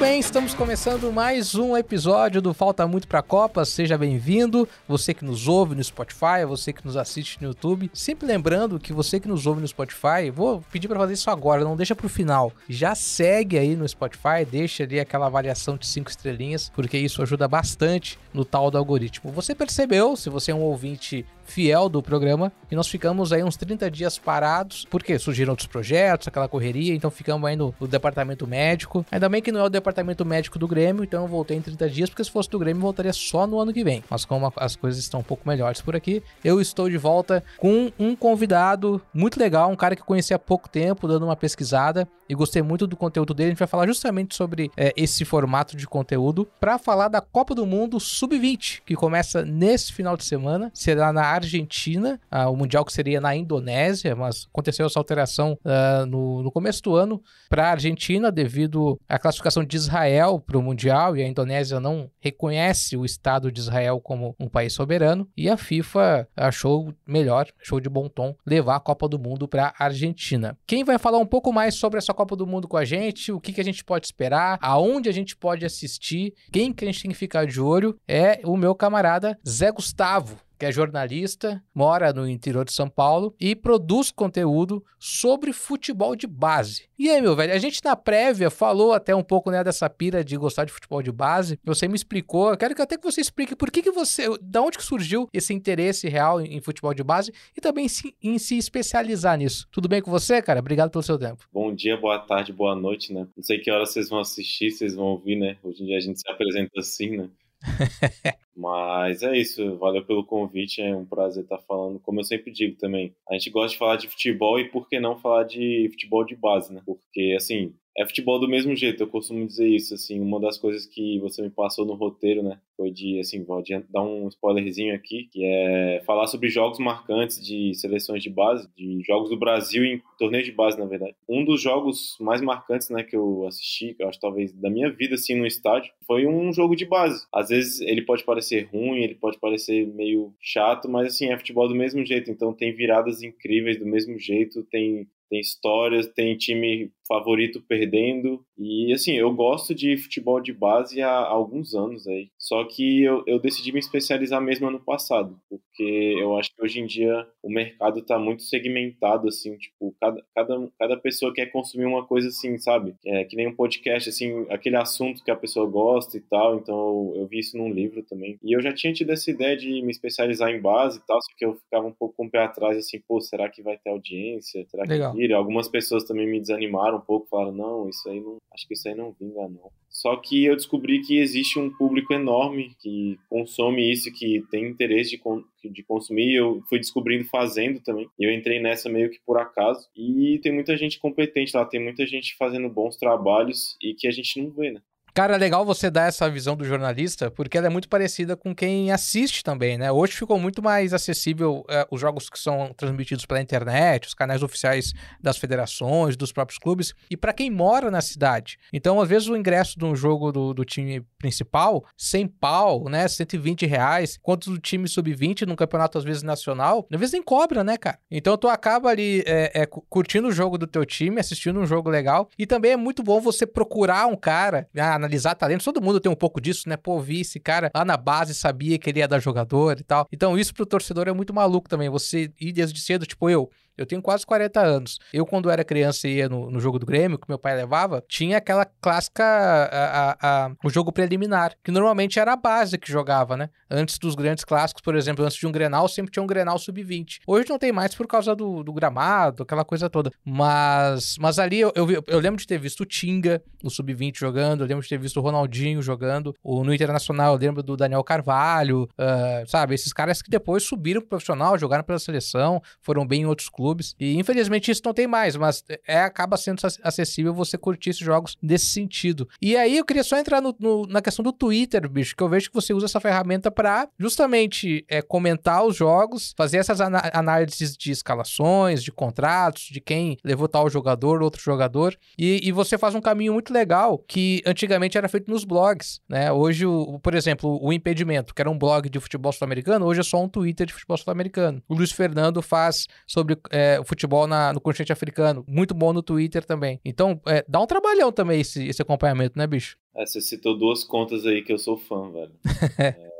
bem, estamos começando mais um episódio do Falta Muito Pra Copa. Seja bem-vindo. Você que nos ouve no Spotify, você que nos assiste no YouTube. Sempre lembrando que você que nos ouve no Spotify, vou pedir para fazer isso agora, não deixa pro final. Já segue aí no Spotify, deixa ali aquela avaliação de cinco estrelinhas, porque isso ajuda bastante no tal do algoritmo. Você percebeu, se você é um ouvinte fiel do programa e nós ficamos aí uns 30 dias parados, porque surgiram outros projetos, aquela correria, então ficamos aí no, no, departamento médico. Ainda bem que não é o departamento médico do Grêmio, então eu voltei em 30 dias, porque se fosse do Grêmio voltaria só no ano que vem. Mas como as coisas estão um pouco melhores por aqui, eu estou de volta com um convidado muito legal, um cara que conheci há pouco tempo, dando uma pesquisada e gostei muito do conteúdo dele. A gente vai falar justamente sobre é, esse formato de conteúdo para falar da Copa do Mundo Sub-20, que começa nesse final de semana, será na Argentina, o Mundial que seria na Indonésia, mas aconteceu essa alteração uh, no, no, começo do ano para a Argentina devido à classificação de Israel para o Mundial e a Indonésia não reconhece o Estado de Israel como um país soberano e a FIFA achou melhor, achou de bom tom levar a Copa do Mundo para a Argentina. Quem vai falar um pouco mais sobre essa Copa do Mundo com a gente, o que, que a gente pode esperar, aonde a gente pode assistir, quem que a gente tem que ficar de olho é o meu camarada Zé Gustavo que é jornalista, mora no interior de São Paulo e produz conteúdo sobre futebol de base. E aí, meu velho, a gente na prévia falou até um pouco né, dessa pira de gostar de futebol de base. Você me explicou, eu quero que até que você explique por que, que você, da onde que surgiu esse interesse real em, em futebol de base e também se, em se especializar nisso. Tudo bem com você, cara? Obrigado pelo seu tempo. Bom dia, boa tarde, boa noite, né? Não sei que hora vocês vão assistir, vocês vão ouvir, né? Hoje em dia a gente se apresenta assim, né? Mas é isso, valeu pelo convite, é um prazer estar falando. Como eu sempre digo também, a gente gosta de falar de futebol e por que não falar de futebol de base, né? Porque, assim, é futebol do mesmo jeito, eu costumo dizer isso, assim, uma das coisas que você me passou no roteiro, né, foi de, assim, vou dar um spoilerzinho aqui, que é falar sobre jogos marcantes de seleções de base, de jogos do Brasil em torneio de base, na verdade. Um dos jogos mais marcantes, né, que eu assisti, que eu acho talvez da minha vida, assim, no estádio, foi um jogo de base. Às vezes ele pode parecer ruim, ele pode parecer meio chato, mas, assim, é futebol do mesmo jeito, então tem viradas incríveis do mesmo jeito, tem tem histórias, tem time favorito perdendo. E assim, eu gosto de futebol de base há alguns anos aí. Só que eu, eu decidi me especializar mesmo ano passado, porque eu acho que hoje em dia o mercado tá muito segmentado, assim, tipo, cada, cada, cada pessoa quer consumir uma coisa assim, sabe? É que nem um podcast, assim, aquele assunto que a pessoa gosta e tal. Então eu, eu vi isso num livro também. E eu já tinha tido essa ideia de me especializar em base e tal, só que eu ficava um pouco com o pé atrás, assim, pô, será que vai ter audiência? Será que Legal. vira? Algumas pessoas também me desanimaram um pouco, falaram, não, isso aí não, acho que isso aí não vinga, não. Só que eu descobri que existe um público enorme que consome isso, que tem interesse de, de consumir. Eu fui descobrindo fazendo também. Eu entrei nessa meio que por acaso. E tem muita gente competente lá, tem muita gente fazendo bons trabalhos e que a gente não vê, né? Cara, é legal você dar essa visão do jornalista, porque ela é muito parecida com quem assiste também, né? Hoje ficou muito mais acessível é, os jogos que são transmitidos pela internet, os canais oficiais das federações, dos próprios clubes, e para quem mora na cidade. Então, às vezes, o ingresso de um jogo do, do time principal, 100 pau, né? 120 reais, quanto do time sub-20 num campeonato, às vezes, nacional, às vezes nem cobra, né, cara? Então, tu acaba ali é, é, curtindo o jogo do teu time, assistindo um jogo legal, e também é muito bom você procurar um cara, ah, analisar talentos, todo mundo tem um pouco disso, né? Pô, vi esse cara lá na base, sabia que ele ia dar jogador e tal. Então, isso pro torcedor é muito maluco também. Você ir desde cedo, tipo eu, eu tenho quase 40 anos. Eu, quando era criança ia no, no, jogo do Grêmio, que meu pai levava, tinha aquela clássica, a, a, a, o jogo preliminar, que normalmente era a base que jogava, né? Antes dos grandes clássicos, por exemplo, antes de um Grenal, sempre tinha um Grenal sub-20. Hoje não tem mais por causa do, do, gramado, aquela coisa toda. Mas, mas ali eu, eu, eu lembro de ter visto o Tinga no sub-20 jogando, eu lembro de ter visto o Ronaldinho jogando, o, no Internacional eu lembro do Daniel Carvalho, uh, sabe? Esses caras que depois subiram pro profissional, jogaram pela seleção, foram bem em outros clubes clubes. E infelizmente isso não tem mais, mas é, acaba sendo acessível você curtir esses jogos desse sentido. E aí eu queria só entrar no, no, na questão do Twitter, bicho, que eu vejo que você usa essa ferramenta para justamente é, comentar os jogos, fazer essas análises de escalações, de contratos, de quem levou tal jogador, outro jogador. E, e, você faz um caminho muito legal que antigamente era feito nos blogs, né? Hoje, o, por exemplo, o Impedimento, que era um blog de futebol sul-americano, hoje é só um Twitter de futebol sul-americano. O Luiz Fernando faz sobre é, futebol na, no continente africano. Muito bom no Twitter também. Então, é, dá um trabalhão também esse, esse acompanhamento, né, bicho? É, você citou duas contas aí que eu sou fã, velho. é,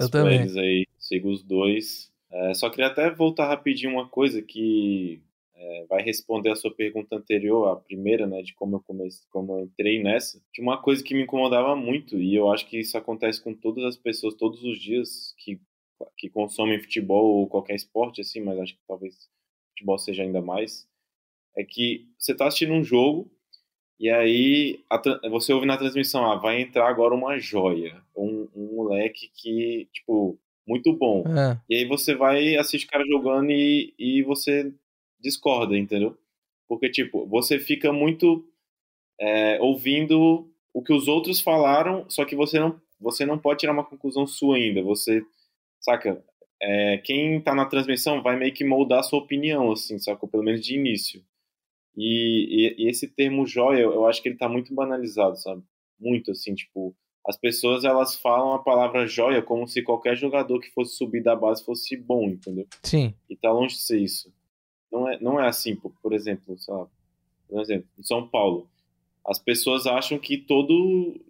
eu também. Aí, sigo os dois. É, só queria até voltar rapidinho uma coisa que é, vai responder a sua pergunta anterior, a primeira, né, de como eu comecei, como eu entrei nessa. De uma coisa que me incomodava muito e eu acho que isso acontece com todas as pessoas todos os dias que que consomem futebol ou qualquer esporte assim, mas acho que talvez futebol seja ainda mais, é que você está assistindo um jogo e aí a, você ouve na transmissão, ah, vai entrar agora uma joia, um, um moleque que, tipo, muito bom. É. E aí você vai assistir o cara jogando e, e você discorda, entendeu? Porque, tipo, você fica muito é, ouvindo o que os outros falaram, só que você não, você não pode tirar uma conclusão sua ainda. Você, saca? É, quem tá na transmissão vai meio que moldar a sua opinião, assim, saca? Pelo menos de início. E, e, e esse termo joia, eu, eu acho que ele tá muito banalizado, sabe? Muito, assim, tipo, as pessoas elas falam a palavra joia como se qualquer jogador que fosse subir da base fosse bom, entendeu? Sim. E tá longe de ser isso. Não é, não é assim, por, por exemplo, sei lá, por exemplo, em São Paulo, as pessoas acham que todo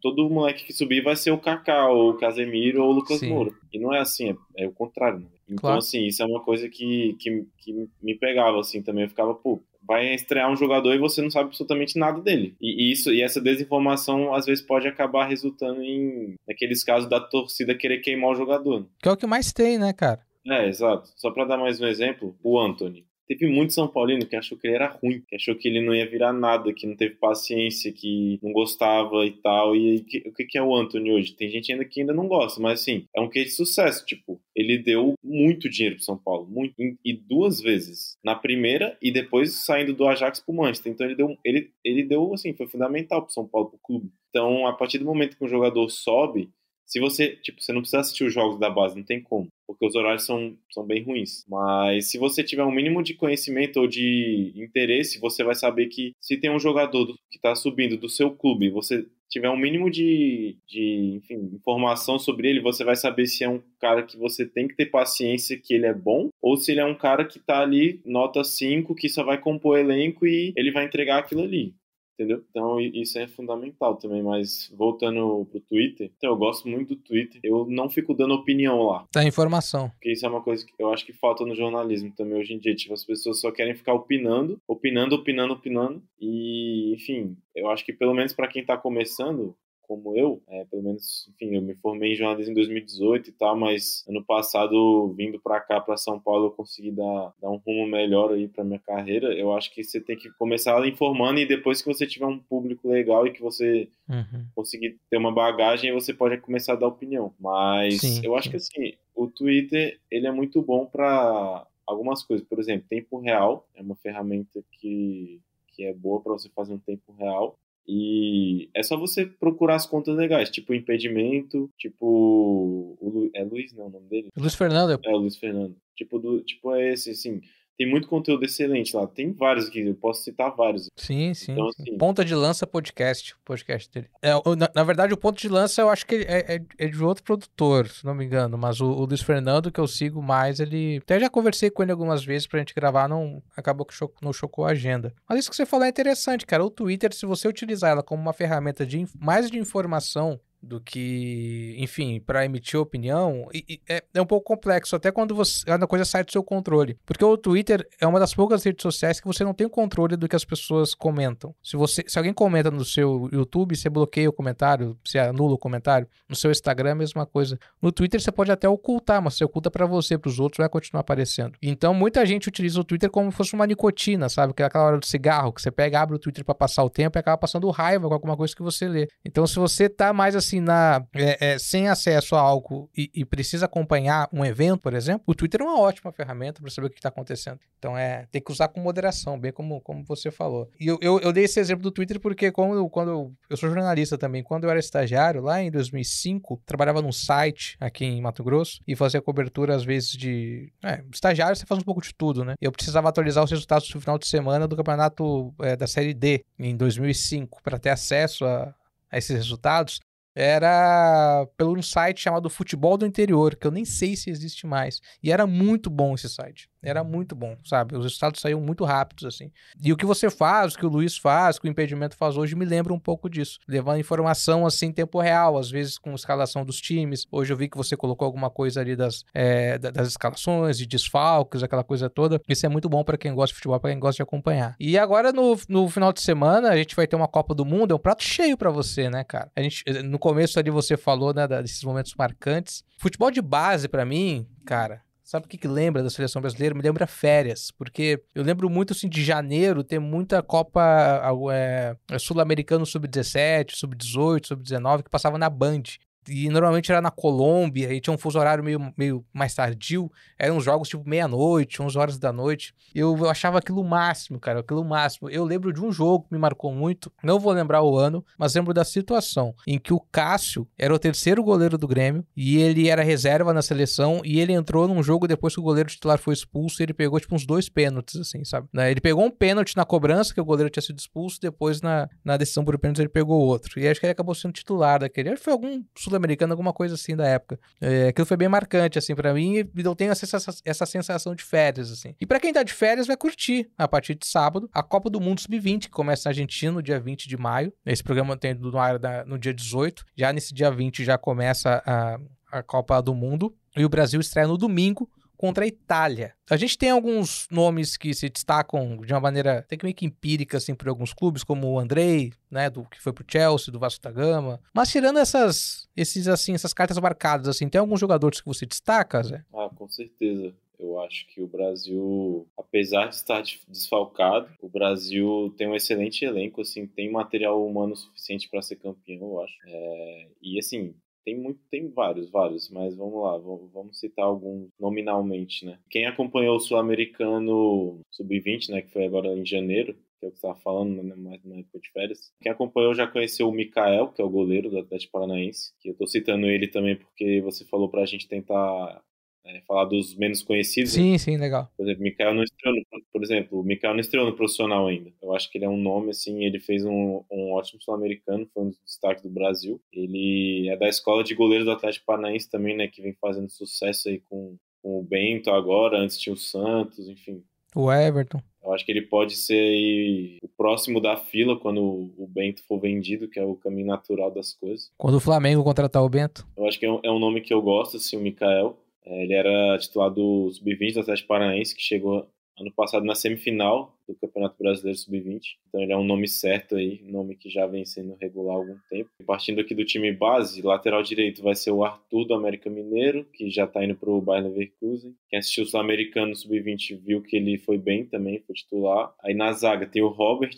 todo moleque que subir vai ser o Kaká, ou o Casemiro, ou o Lucas Sim. Moura. E não é assim, é, é o contrário. Né? Então, claro. assim, isso é uma coisa que, que, que me pegava, assim, também. Eu ficava, pô, vai estrear um jogador e você não sabe absolutamente nada dele. E, isso e essa desinformação às vezes pode acabar resultando em naqueles casos da torcida querer queimar o jogador. Que é o que mais tem, né, cara? É, exato. Só para dar mais um exemplo, o Anthony. Teve muito São Paulino que achou que ele era ruim, que achou que ele não ia virar nada, que não teve paciência, que não gostava e tal. E que, o que é o Anthony hoje? Tem gente ainda que ainda não gosta, mas assim, é um case de sucesso. Tipo, ele deu muito dinheiro pro São Paulo, muito, e duas vezes. Na primeira e depois saindo do Ajax pro Manchester. Então ele deu, ele, ele deu assim, foi fundamental pro São Paulo, pro clube. Então, a partir do momento que um jogador sobe, se você, tipo, você não precisa assistir os jogos da base, não tem como, porque os horários são, são bem ruins. Mas se você tiver um mínimo de conhecimento ou de interesse, você vai saber que se tem um jogador que está subindo do seu clube, você tiver um mínimo de, de enfim, informação sobre ele, você vai saber se é um cara que você tem que ter paciência que ele é bom, ou se ele é um cara que tá ali, nota 5, que só vai compor elenco e ele vai entregar aquilo ali entendeu? Então isso é fundamental também, mas voltando pro Twitter, então eu gosto muito do Twitter, eu não fico dando opinião lá. Tá informação. Porque isso é uma coisa que eu acho que falta no jornalismo também hoje em dia, tipo, as pessoas só querem ficar opinando, opinando, opinando, opinando, e enfim, eu acho que pelo menos para quem tá começando, como eu, é, pelo menos, enfim, eu me formei em jornalismo em 2018 e tal, mas ano passado, vindo para cá, para São Paulo, eu consegui dar, dar um rumo melhor aí para minha carreira. Eu acho que você tem que começar informando e depois que você tiver um público legal e que você uhum. conseguir ter uma bagagem, você pode começar a dar opinião. Mas sim, eu acho sim. que assim, o Twitter, ele é muito bom para algumas coisas. Por exemplo, tempo real é uma ferramenta que que é boa para você fazer um tempo real. E é só você procurar as contas legais, tipo impedimento, tipo. O Lu... É Luiz, não, o nome dele? Luiz Fernando. É, o Luiz Fernando. Tipo, do... tipo é esse, assim. Tem muito conteúdo excelente lá. Tem vários aqui, eu posso citar vários. Sim, sim. Então, assim... Ponta de lança podcast, podcast dele. É, na, na, verdade, o ponto de lança eu acho que é, é, é, de outro produtor, se não me engano. Mas o, o Luiz Fernando, que eu sigo mais, ele. Até já conversei com ele algumas vezes pra gente gravar, não acabou que cho... não chocou a agenda. Mas isso que você falou é interessante, cara. O Twitter, se você utilizar ela como uma ferramenta de mais de informação do que, enfim, para emitir opinião, e, e é, é, um pouco complexo, até quando você, a coisa sai do seu controle. Porque o Twitter é uma das poucas redes sociais que você não tem controle do que as pessoas comentam. Se você, se alguém comenta no seu YouTube, você bloqueia o comentário, você anula o comentário. No seu Instagram, a mesma coisa. No Twitter você pode até ocultar, mas você oculta para você, para os outros, vai continuar aparecendo. Então, muita gente utiliza o Twitter como se fosse uma nicotina, sabe? Que é aquela hora do cigarro, que você pega, abre o Twitter para passar o tempo e acaba passando raiva com alguma coisa que você lê. Então, se você tá mais assim, na, é, é, sem acesso a algo e, e, precisa acompanhar um evento, por exemplo, o Twitter é uma ótima ferramenta para saber o que está acontecendo. Então, é, tem que usar com moderação, bem como, como você falou. E eu, eu, eu dei esse exemplo do Twitter porque quando, quando eu, eu sou jornalista também, quando eu era estagiário, lá em 2005, trabalhava num site aqui em Mato Grosso e fazia cobertura, às vezes, de... É, estagiário você faz um pouco de tudo, né? Eu precisava atualizar os resultados do final de semana do campeonato é, da Série D em 2005 para ter acesso a, a esses resultados era pelo um site chamado Futebol do Interior, que eu nem sei se existe mais. E era muito bom esse site. Era muito bom, sabe? Os resultados saíam muito rápidos, assim. E o que você faz, o que o Luiz faz, o que o impedimento faz hoje, me lembra um pouco disso. Levando informação, assim, em tempo real, às vezes com escalação dos times. Hoje eu vi que você colocou alguma coisa ali das, é, das escalações, de desfalques, aquela coisa toda. Isso é muito bom para quem gosta de futebol, para quem gosta de acompanhar. E agora, no, no final de semana, a gente vai ter uma Copa do Mundo. É um prato cheio para você, né, cara? A gente, no começo ali você falou, né, desses momentos marcantes. Futebol de base, para mim, cara, Sabe o que, que lembra da seleção brasileira? Me lembra férias, porque eu lembro muito assim de janeiro ter muita Copa é, Sul-Americano sub-17, sub-18, sub-19 que passava na Band e normalmente era na Colômbia, e tinha um fuso horário meio, meio mais tardio, eram jogos tipo meia-noite, 11 horas da noite. Eu, eu achava aquilo máximo, cara, aquilo máximo. Eu lembro de um jogo que me marcou muito, não vou lembrar o ano, mas lembro da situação em que o Cássio era o terceiro goleiro do Grêmio e ele era reserva na seleção e ele entrou num jogo depois que o goleiro titular foi expulso e ele pegou tipo uns dois pênaltis, assim, sabe? Né, ele pegou um pênalti na cobrança, que o goleiro tinha sido expulso, depois na, na decisão por pênalti ele pegou outro. E acho que ele acabou sendo titular daquele. Acho que foi algum sul americano alguma coisa assim da época. É, aquilo foi bem marcante, assim, para mim, e eu tenho essa, essa sensação de férias, assim. E para quem tá de férias, vai curtir, a partir de sábado, a Copa do Mundo Sub-20, que começa na Argentina no dia 20 de maio. Esse programa tem no ar no dia 18. Já nesse dia 20 já começa a, a Copa do Mundo. E o Brasil estreia no domingo contra a Itália. A gente tem alguns nomes que se destacam de uma maneira até que meio que empírica, assim, por alguns clubes, como o Andrei, né, do que foi pro Chelsea, do Vasco da Gama. Mas tirando essas, esses, assim, essas cartas marcadas, assim, tem alguns jogadores que você destaca, Zé? Ah, com certeza. Eu acho que o Brasil, apesar de estar desfalcado, o Brasil tem um excelente elenco, assim, tem material humano suficiente para ser campeão, eu acho. É, e assim, tem muito, tem vários, vários, mas vamos lá, vamos citar alguns nominalmente, né? Quem acompanhou o Sul-Americano Sub-20, né, que foi agora em janeiro, que é você estava falando, né, mais na época de férias. Quem acompanhou já conheceu o Mikael, que é o goleiro do Atlético Paranaense, que eu estou citando ele também porque você falou para a gente tentar é, falar dos menos conhecidos. Sim, né? sim, legal. Por exemplo, Mikael não estreou, no, por exemplo, o Mikael não estreou no profissional ainda. Eu acho que ele é um nome, assim, ele fez um, um ótimo sul-americano, foi um dos destaques do Brasil. Ele é da escola de goleiros do Atlético Paranaense também, né, que vem fazendo sucesso aí com, com o Bento agora, antes tinha o Santos, enfim. O Everton. Eu acho que ele pode ser o próximo da fila quando o Bento for vendido, que é o caminho natural das coisas. Quando o Flamengo contratar o Bento? Eu acho que é um, é um nome que eu gosto, assim, o Mikael. É, ele era titular do Sub-20 do Atlético Paranaense, que chegou ano passado na semifinal do Campeonato Brasileiro Sub-20. Então ele é um nome certo aí, nome que já vem sendo regular há algum tempo. Partindo aqui do time base, lateral direito vai ser o Arthur do América Mineiro, que já está indo para o Bayern Leverkusen. Quem assistiu o Sul-Americano Sub-20 viu que ele foi bem também, foi titular. Aí na zaga tem o Robert,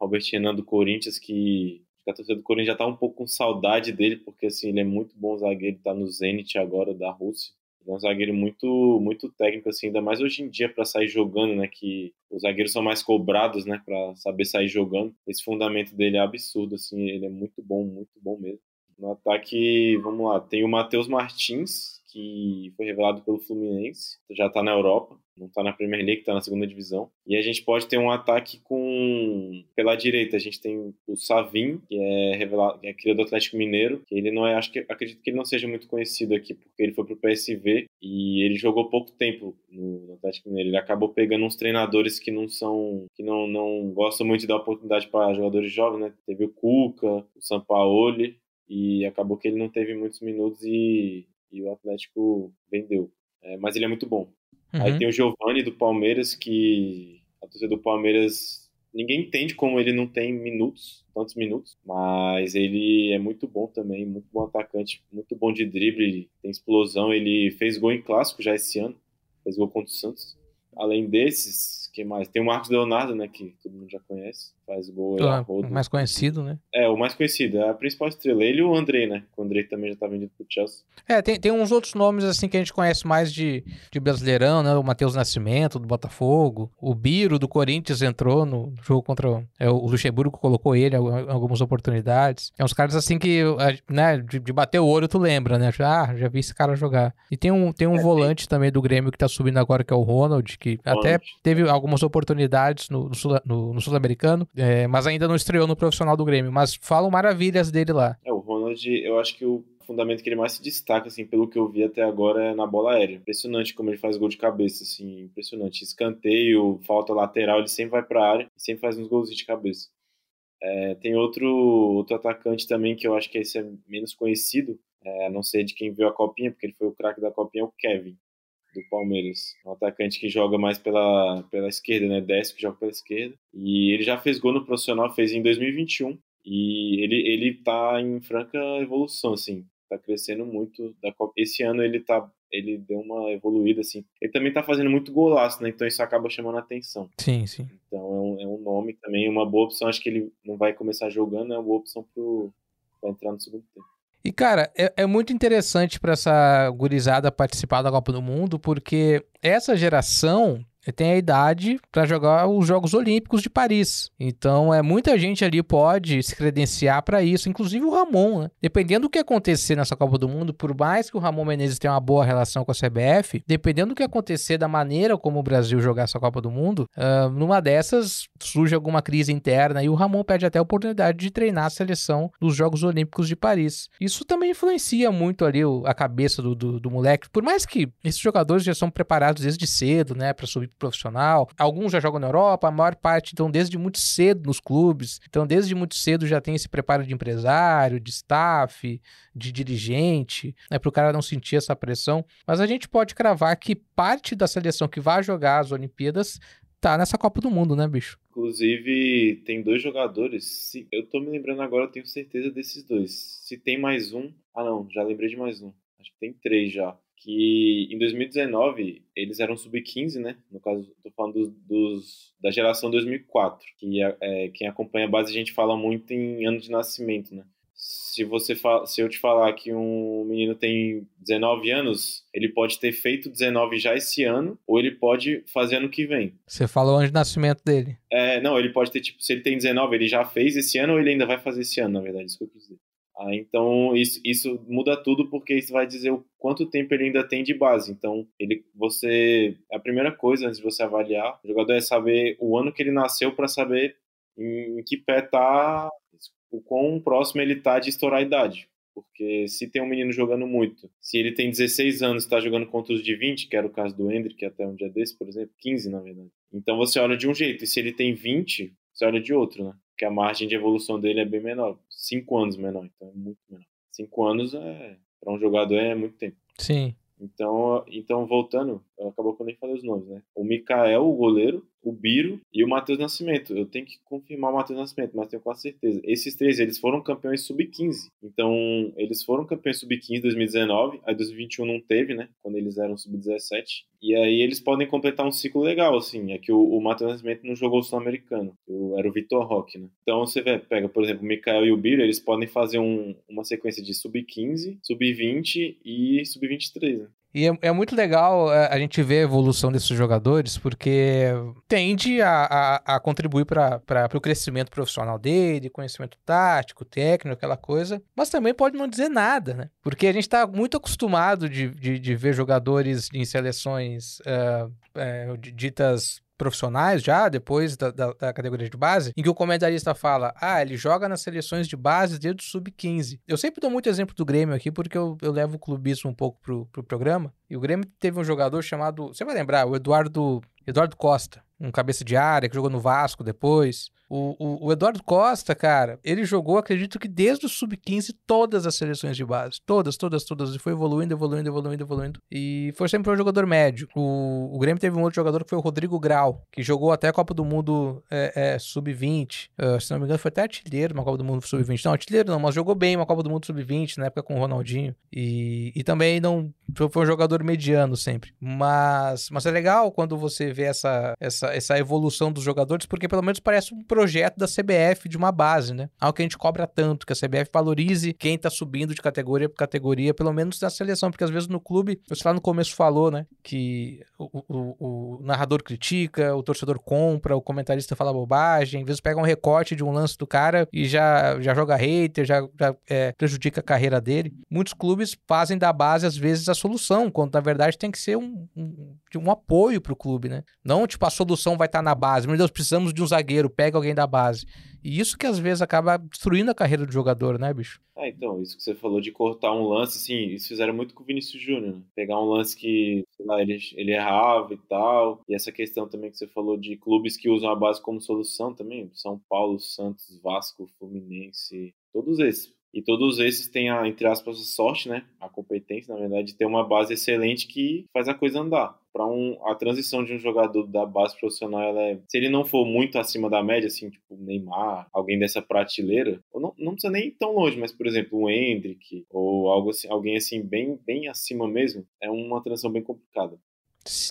Robert Renan do Corinthians, que a torcida do Corinthians já está um pouco com saudade dele, porque assim, ele é muito bom zagueiro, está no Zenit agora da Rússia é um zagueiro muito muito técnico assim, ainda mais hoje em dia para sair jogando, né, que os zagueiros são mais cobrados, né, para saber sair jogando. Esse fundamento dele é absurdo assim, ele é muito bom, muito bom mesmo. No ataque, vamos lá, tem o Matheus Martins, que foi revelado pelo Fluminense, já está na Europa não está na Premier League, está na segunda divisão. E a gente pode ter um ataque com pela direita, a gente tem o Savin, que é revelado, que é criador do Atlético Mineiro, que ele não é, acho que acredito que ele não seja muito conhecido aqui, porque ele foi pro PSV e ele jogou pouco tempo no Atlético Mineiro. Ele acabou pegando uns treinadores que não são que não, não gostam muito de dar oportunidade para jogadores jovens, né? Teve o Cuca, o Sampaoli e acabou que ele não teve muitos minutos e, e o Atlético vendeu. É, mas ele é muito bom. Uhum. Aí tem o Giovani do Palmeiras, que a torcida do Palmeiras. Ninguém entende como ele não tem minutos, tantos minutos, mas ele é muito bom também, muito bom atacante, muito bom de drible, tem explosão. Ele fez gol em clássico já esse ano, fez gol contra o Santos. Além desses, quem mais? Tem o Marcos Leonardo, né, que todo mundo já conhece faz gol. Claro, o mais conhecido, né? É, o mais conhecido. É a principal estrela. Ele e o André, né? O André também já tá vendido pro Chelsea. É, tem, tem uns outros nomes, assim, que a gente conhece mais de, de Brasileirão, né? O Matheus Nascimento, do Botafogo. O Biro, do Corinthians, entrou no jogo contra... É, o Luxemburgo colocou ele em algumas oportunidades. É uns caras, assim, que, né? De, de bater o olho, tu lembra, né? Ah, já vi esse cara jogar. E tem um, tem um é, volante tem... também do Grêmio que tá subindo agora, que é o Ronald, que Ronald. até teve algumas oportunidades no, no Sul-Americano. É, mas ainda não estreou no profissional do Grêmio. Mas falam maravilhas dele lá. É, o Ronald, eu acho que o fundamento que ele mais se destaca, assim, pelo que eu vi até agora, é na bola aérea. Impressionante como ele faz gol de cabeça, assim, impressionante. Escanteio, falta lateral, ele sempre vai pra área e sempre faz uns golzinhos de cabeça. É, tem outro, outro atacante também que eu acho que esse é menos conhecido, é, não ser de quem viu a copinha, porque ele foi o craque da copinha, é o Kevin, do Palmeiras. Um atacante que joga mais pela, pela esquerda, né? Desce que joga pela esquerda. E ele já fez gol no profissional, fez em 2021. E ele, ele tá em franca evolução, assim. Tá crescendo muito. Esse ano ele tá ele deu uma evoluída, assim. Ele também tá fazendo muito golaço, né? Então isso acaba chamando a atenção. Sim, sim. Então é um, é um nome também, uma boa opção. Acho que ele não vai começar jogando, é uma boa opção pro, pra entrar no segundo tempo. E, cara, é, é muito interessante para essa gurizada participar da Copa do Mundo, porque essa geração tem a idade para jogar os Jogos Olímpicos de Paris. Então, é muita gente ali pode se credenciar para isso, inclusive o Ramon, né? Dependendo do que acontecer nessa Copa do Mundo, por mais que o Ramon Menezes tenha uma boa relação com a CBF, dependendo do que acontecer da maneira como o Brasil jogar essa Copa do Mundo, uh, numa dessas surge alguma crise interna e o Ramon pede até a oportunidade de treinar a seleção dos Jogos Olímpicos de Paris. Isso também influencia muito ali a cabeça do, do, do moleque, por mais que esses jogadores já são preparados desde cedo, né, para subir profissional. Alguns já jogam na Europa, a maior parte estão desde muito cedo nos clubes. Então, desde muito cedo já tem esse preparo de empresário, de staff, de dirigente, né, para o cara não sentir essa pressão. Mas a gente pode cravar que parte da seleção que vai jogar as Olimpíadas tá nessa Copa do Mundo, né, bicho? Inclusive, tem dois jogadores. Se, eu tô me lembrando agora, eu tenho certeza desses dois. Se tem mais um. Ah, não, já lembrei de mais um. Acho que tem três já que em 2019 eles eram sub-15, né? No caso, estou falando dos, dos, da geração 2004, que é, é, quem acompanha a base a gente fala muito em ano de nascimento, né? Se você se eu te falar que um menino tem 19 anos, ele pode ter feito 19 já esse ano, ou ele pode fazer ano que vem. Você falou ano de nascimento dele. É, não, ele pode ter, tipo, se ele tem 19, ele já fez esse ano ou ele ainda vai fazer esse ano, na verdade, isso que eu quis dizer. Ah, então isso, isso muda tudo porque isso vai dizer o quanto tempo ele ainda tem de base. Então ele, você, a primeira coisa antes de você avaliar o jogador é saber o ano que ele nasceu para saber em, que pé tá, o quão próximo ele tá de estourar a idade. Porque se tem um menino jogando muito, se ele tem 16 anos e está jogando contra os de 20, que era o caso do Hendrick até um dia desse, por exemplo, 15 na verdade. Então você olha de um jeito, e se ele tem 20, você olha de outro, né? Porque a margem de evolução dele é bem menor cinco anos menor, então é muito menor. Cinco anos é para um jogador é muito tempo. Sim. Então, então voltando, acabou que eu nem falei os nomes, né? O Mikael, o goleiro, o Biro e o Matheus Nascimento. Eu tenho que confirmar o Matheus Nascimento, mas tenho quase certeza. Esses três, eles foram campeões sub-15. Então, eles foram campeões sub-15 em 2019, aí 2021 não teve, né? Quando eles eram sub-17. E aí eles podem completar um ciclo legal, assim. É que o, o Matheus Nascimento não jogou o Sul-Americano. Era o Vitor Roque, né? Então, você vê, pega, por exemplo, o Mikael e o Biro, eles podem fazer um, uma sequência de sub-15, sub-20 e sub-23, né? E é, é, muito legal é, a gente ver a evolução desses jogadores, porque tende a, a, a contribuir para o crescimento profissional dele, conhecimento tático, técnico, aquela coisa, mas também pode não dizer nada, né? Porque a gente está muito acostumado de, de, de, ver jogadores em seleções uh, ditas profissionais já, depois da, da, da, categoria de base, em que o comentarista fala: ah, ele joga nas seleções de base desde o sub-15. Eu sempre dou muito exemplo do Grêmio aqui, porque eu, eu levo o clubismo um pouco pro, pro programa. E o Grêmio teve um jogador chamado, você vai lembrar, o Eduardo, Eduardo Costa, um cabeça de área que jogou no Vasco depois. O, o, o, Eduardo Costa, cara, ele jogou, acredito que desde o sub-15, todas as seleções de base. Todas, todas, todas. E foi evoluindo, evoluindo, evoluindo, evoluindo. E foi sempre um jogador médio. O, o Grêmio teve um outro jogador que foi o Rodrigo Grau, que jogou até a Copa do Mundo é, é, sub-20. Uh, se não me engano, foi até artilheiro na Copa do Mundo sub-20. Não, artilheiro não, mas jogou bem uma Copa do Mundo sub-20 na época com o Ronaldinho. E, e também não foi um jogador mediano sempre. Mas, mas é legal quando você vê essa, essa, essa evolução dos jogadores, porque pelo menos parece um projeto da CBF de uma base, né? Algo que a gente cobra tanto, que a CBF valorize quem tá subindo de categoria por categoria, pelo menos na seleção, porque às vezes no clube, você lá no começo falou, né? Que o, o, o narrador critica, o torcedor compra, o comentarista fala bobagem, às vezes pega um recorte de um lance do cara e já, já joga hater, já, já é, prejudica a carreira dele. Muitos clubes fazem da base, às vezes, a solução, quando na verdade tem que ser um, um, um apoio pro clube, né? Não, tipo, a solução vai estar tá na base. Meu Deus, precisamos de um zagueiro, pega alguém alguém da base. E isso que às vezes acaba destruindo a carreira do jogador, né, bicho? É, então, isso que você falou de cortar um lance, assim, isso fizeram muito com o Vinícius Júnior, né? Pegar um lance que, sei lá, ele, ele errava e tal. E essa questão também que você falou de clubes que usam a base como solução também. São Paulo, Santos, Vasco, Fluminense, todos esses. E todos esses têm a, entre aspas, a sorte, né? A competência, na verdade, de ter uma base excelente que faz a coisa andar. Para um, a transição de um jogador da base profissional, ela é, se ele não for muito acima da média, assim, tipo Neymar, alguém dessa prateleira, ou não, não precisa nem ir tão longe, mas por exemplo, o Hendrick, ou algo assim, alguém assim bem, bem acima mesmo, é uma transição bem complicada.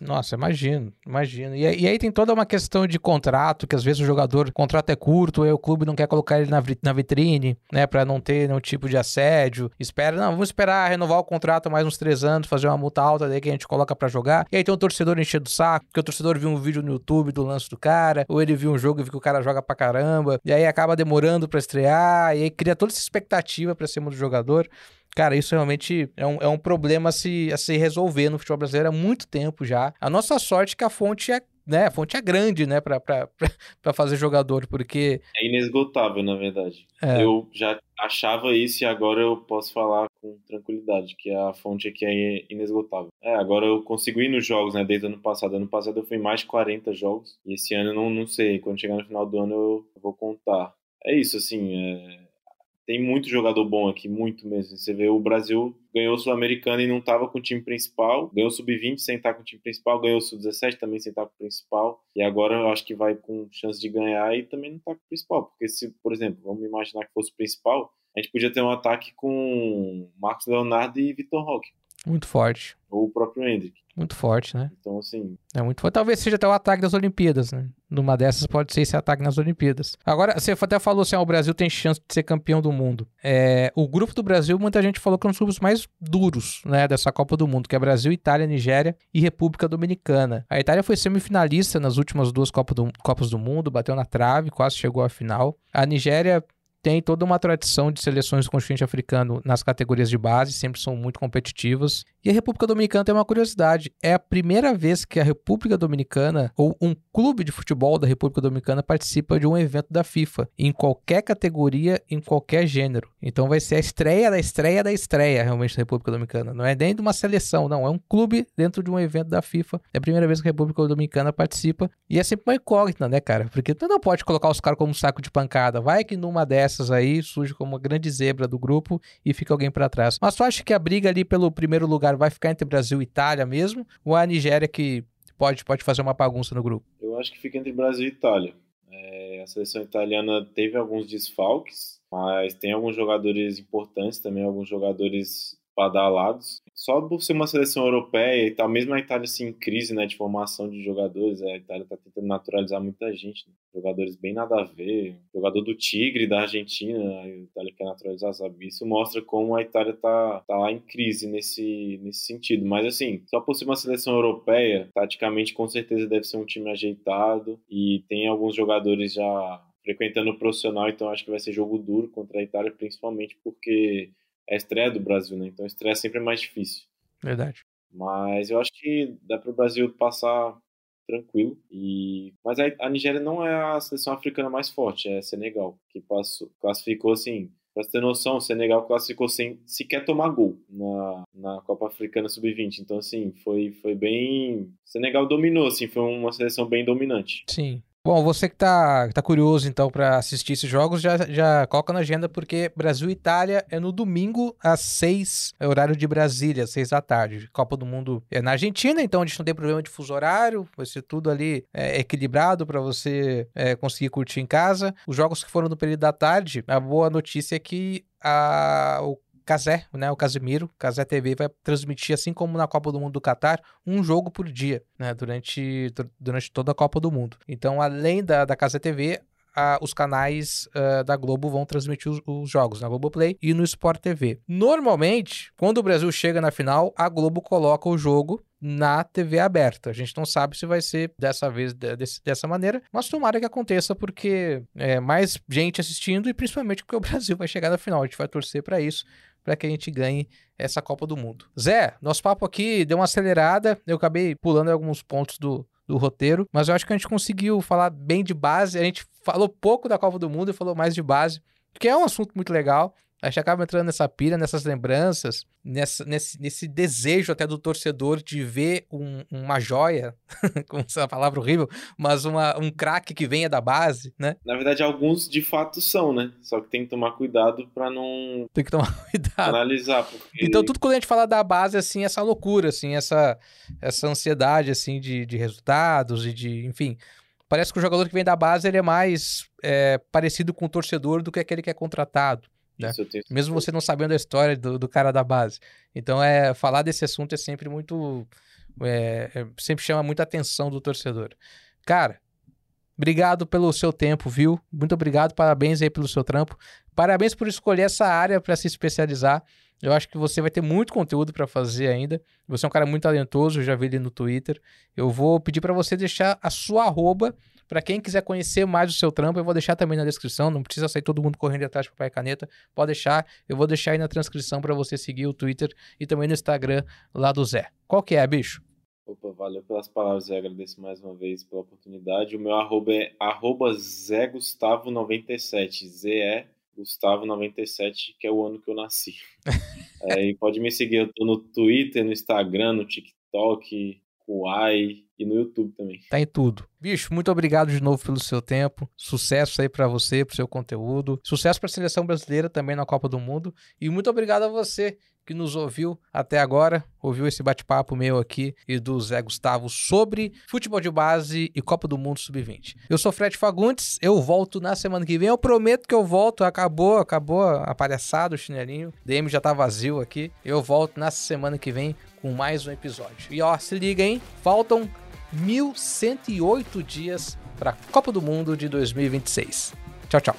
Nossa, imagino, imagino. E, e, aí tem toda uma questão de contrato, que às vezes o jogador, o contrato é curto, aí o clube não quer colocar ele na, na vitrine, né, para não ter nenhum tipo de assédio. Espera, não, vamos esperar renovar o contrato mais uns três anos, fazer uma multa alta daí que a gente coloca para jogar. E aí tem um torcedor enchendo o saco, porque o torcedor viu um vídeo no YouTube do lance do cara, ou ele viu um jogo e viu que o cara joga pra caramba, e aí acaba demorando para estrear, e aí cria toda essa expectativa para cima do jogador. Cara, isso realmente é um, é um problema a se, a se resolver no futebol brasileiro há muito tempo já. A nossa sorte é que a fonte é né, a fonte é grande, né, para fazer jogador, porque... É inesgotável, na verdade. É. Eu já achava isso e agora eu posso falar com tranquilidade, que a fonte aqui é inesgotável. É, agora eu consigo ir nos jogos, né, desde o ano passado. Ano passado eu fui mais de 40 jogos, e esse ano eu não, não sei, quando chegar no final do ano eu vou contar. É isso, assim, é tem muito jogador bom aqui, muito mesmo. Você vê o Brasil ganhou o Sul-Americano e não estava com o time principal, ganhou o Sub-20 sem estar com o time principal, ganhou o Sub-17 também sem estar com o principal, e agora eu acho que vai com chance de ganhar e também não está com o principal, porque se, por exemplo, vamos imaginar que fosse o principal, a gente podia ter um ataque com Marcos Leonardo e Vitor Roque. Muito forte. Ou o próprio Hendrick. Muito forte, né? Então, assim. É muito forte. Talvez seja até o ataque das Olimpíadas, né? Numa dessas pode ser esse ataque nas Olimpíadas. Agora, você até falou assim: ah, o Brasil tem chance de ser campeão do mundo. É, o grupo do Brasil, muita gente falou que é um dos grupos mais duros, né? Dessa Copa do Mundo, que é Brasil, Itália, Nigéria e República Dominicana. A Itália foi semifinalista nas últimas duas Copas do, Copas do Mundo, bateu na trave, quase chegou à final. A Nigéria tem toda uma tradição de seleções do continente africano nas categorias de base, sempre são muito competitivas. E a República Dominicana tem uma curiosidade: é a primeira vez que a República Dominicana, ou um clube de futebol da República Dominicana, participa de um evento da FIFA, em qualquer categoria, em qualquer gênero. Então vai ser a estreia da estreia da estreia, realmente, da República Dominicana. Não é nem de uma seleção, não. É um clube dentro de um evento da FIFA. É a primeira vez que a República Dominicana participa. E é sempre uma incógnita, né, cara? Porque tu não pode colocar os caras como um saco de pancada. Vai que numa dessas aí surge como uma grande zebra do grupo e fica alguém para trás. Mas tu acha que a briga ali pelo primeiro lugar vai ficar entre Brasil e Itália mesmo? Ou a Nigéria que pode, pode fazer uma bagunça no grupo? Eu acho que fica entre Brasil e Itália. É, a seleção italiana teve alguns desfalques, mas tem alguns jogadores importantes também, alguns jogadores badalados. Só por ser uma seleção europeia e tal, mesmo a Itália assim, em crise né, de formação de jogadores, a Itália está tentando naturalizar muita gente. Né? Jogadores bem nada a ver. Jogador do Tigre, da Argentina, a Itália quer naturalizar, sabe? Isso mostra como a Itália está tá em crise nesse, nesse sentido. Mas assim, só por ser uma seleção europeia, taticamente com certeza deve ser um time ajeitado e tem alguns jogadores já frequentando o profissional, então acho que vai ser jogo duro contra a Itália, principalmente porque é a estreia do Brasil, né? Então a estreia sempre é mais difícil. Verdade. Mas eu acho que dá para o Brasil passar tranquilo. E mas a, Nigéria não é a seleção africana mais forte, é Senegal que passou, classificou assim. Pra você ter noção, o Senegal classificou sem sequer tomar gol na, na Copa Africana Sub-20. Então, assim, foi, foi bem. Senegal dominou, assim, foi uma seleção bem dominante. Sim. Bom, você que tá, tá curioso então para assistir esses jogos, já, já coloca na agenda, porque Brasil e Itália é no domingo às 6, é horário de Brasília, 6 da tarde. Copa do Mundo é na Argentina, então a gente não tem problema de fuso horário, vai ser tudo ali é, equilibrado para você é, conseguir curtir em casa. Os jogos que foram no período da tarde, a boa notícia é que a, o Casé, né, o Casimiro, Casé TV vai transmitir, assim como na Copa do Mundo do Catar, um jogo por dia, né, durante, durante toda a Copa do Mundo. Então, além da, da Casé TV, a, os canais uh, da Globo vão transmitir os, os, jogos na Globoplay e no Sport TV. Normalmente, quando o Brasil chega na final, a Globo coloca o jogo na TV aberta. A gente não sabe se vai ser dessa vez desse, dessa maneira, mas tomara que aconteça porque é mais gente assistindo e principalmente porque o Brasil vai chegar na final. A gente vai torcer para isso para que a gente ganhe essa Copa do Mundo. Zé, nosso papo aqui deu uma acelerada, eu acabei pulando alguns pontos do, do roteiro, mas eu acho que a gente conseguiu falar bem de base. A gente falou pouco da Copa do Mundo e falou mais de base, que é um assunto muito legal. A gente acaba entrando nessa pira, nessas lembranças, nessa, nesse, nesse desejo até do torcedor de ver um, uma joia, com essa palavra horrível, mas uma, um craque que venha da base, né? Na verdade, alguns de fato são, né? Só que tem que tomar cuidado para não. Tem que tomar cuidado. Analisar. Porque... Então, tudo quando a gente fala da base, assim, essa loucura, assim, essa, essa ansiedade, assim, de, de resultados e de. Enfim. Parece que o jogador que vem da base ele é mais é, parecido com o torcedor do que aquele que é contratado. Né? Mesmo você não sabendo a história do, do, cara da base. Então, é falar desse assunto é sempre muito. É, é, sempre chama muita atenção do torcedor. Cara, obrigado pelo seu tempo, viu? Muito obrigado, parabéns aí pelo seu trampo. Parabéns por escolher essa área para se especializar. Eu acho que você vai ter muito conteúdo para fazer ainda. Você é um cara muito talentoso, eu já vi ele no Twitter. Eu vou pedir para você deixar a sua arroba para quem quiser conhecer mais o seu trampo, eu vou deixar também na descrição. Não precisa sair todo mundo correndo atrás de papel e caneta. Pode deixar. Eu vou deixar aí na transcrição para você seguir o Twitter e também no Instagram lá do Zé. Qual que é, bicho? Opa, valeu pelas palavras e agradeço mais uma vez pela oportunidade. O meu arroba é arroba Zé Gustavo 97. ZE Gustavo 97, que é o ano que eu nasci. é, e pode me seguir, eu tô no Twitter, no Instagram, no TikTok, Uai e no YouTube também. Tá em tudo. Bicho, muito obrigado de novo pelo seu tempo. Sucesso aí para você, pro seu conteúdo. Sucesso para a seleção brasileira também na Copa do Mundo. E muito obrigado a você que nos ouviu até agora, ouviu esse bate-papo meu aqui e do Zé Gustavo sobre futebol de base e Copa do Mundo Sub-20. Eu sou Fred Fagundes, eu volto na semana que vem. Eu prometo que eu volto. Acabou, acabou a palhaçada, o chinelinho. DM já tá vazio aqui. Eu volto na semana que vem com mais um episódio. E ó, se liga, hein? Faltam 1108 dias para a Copa do Mundo de 2026. Tchau, tchau.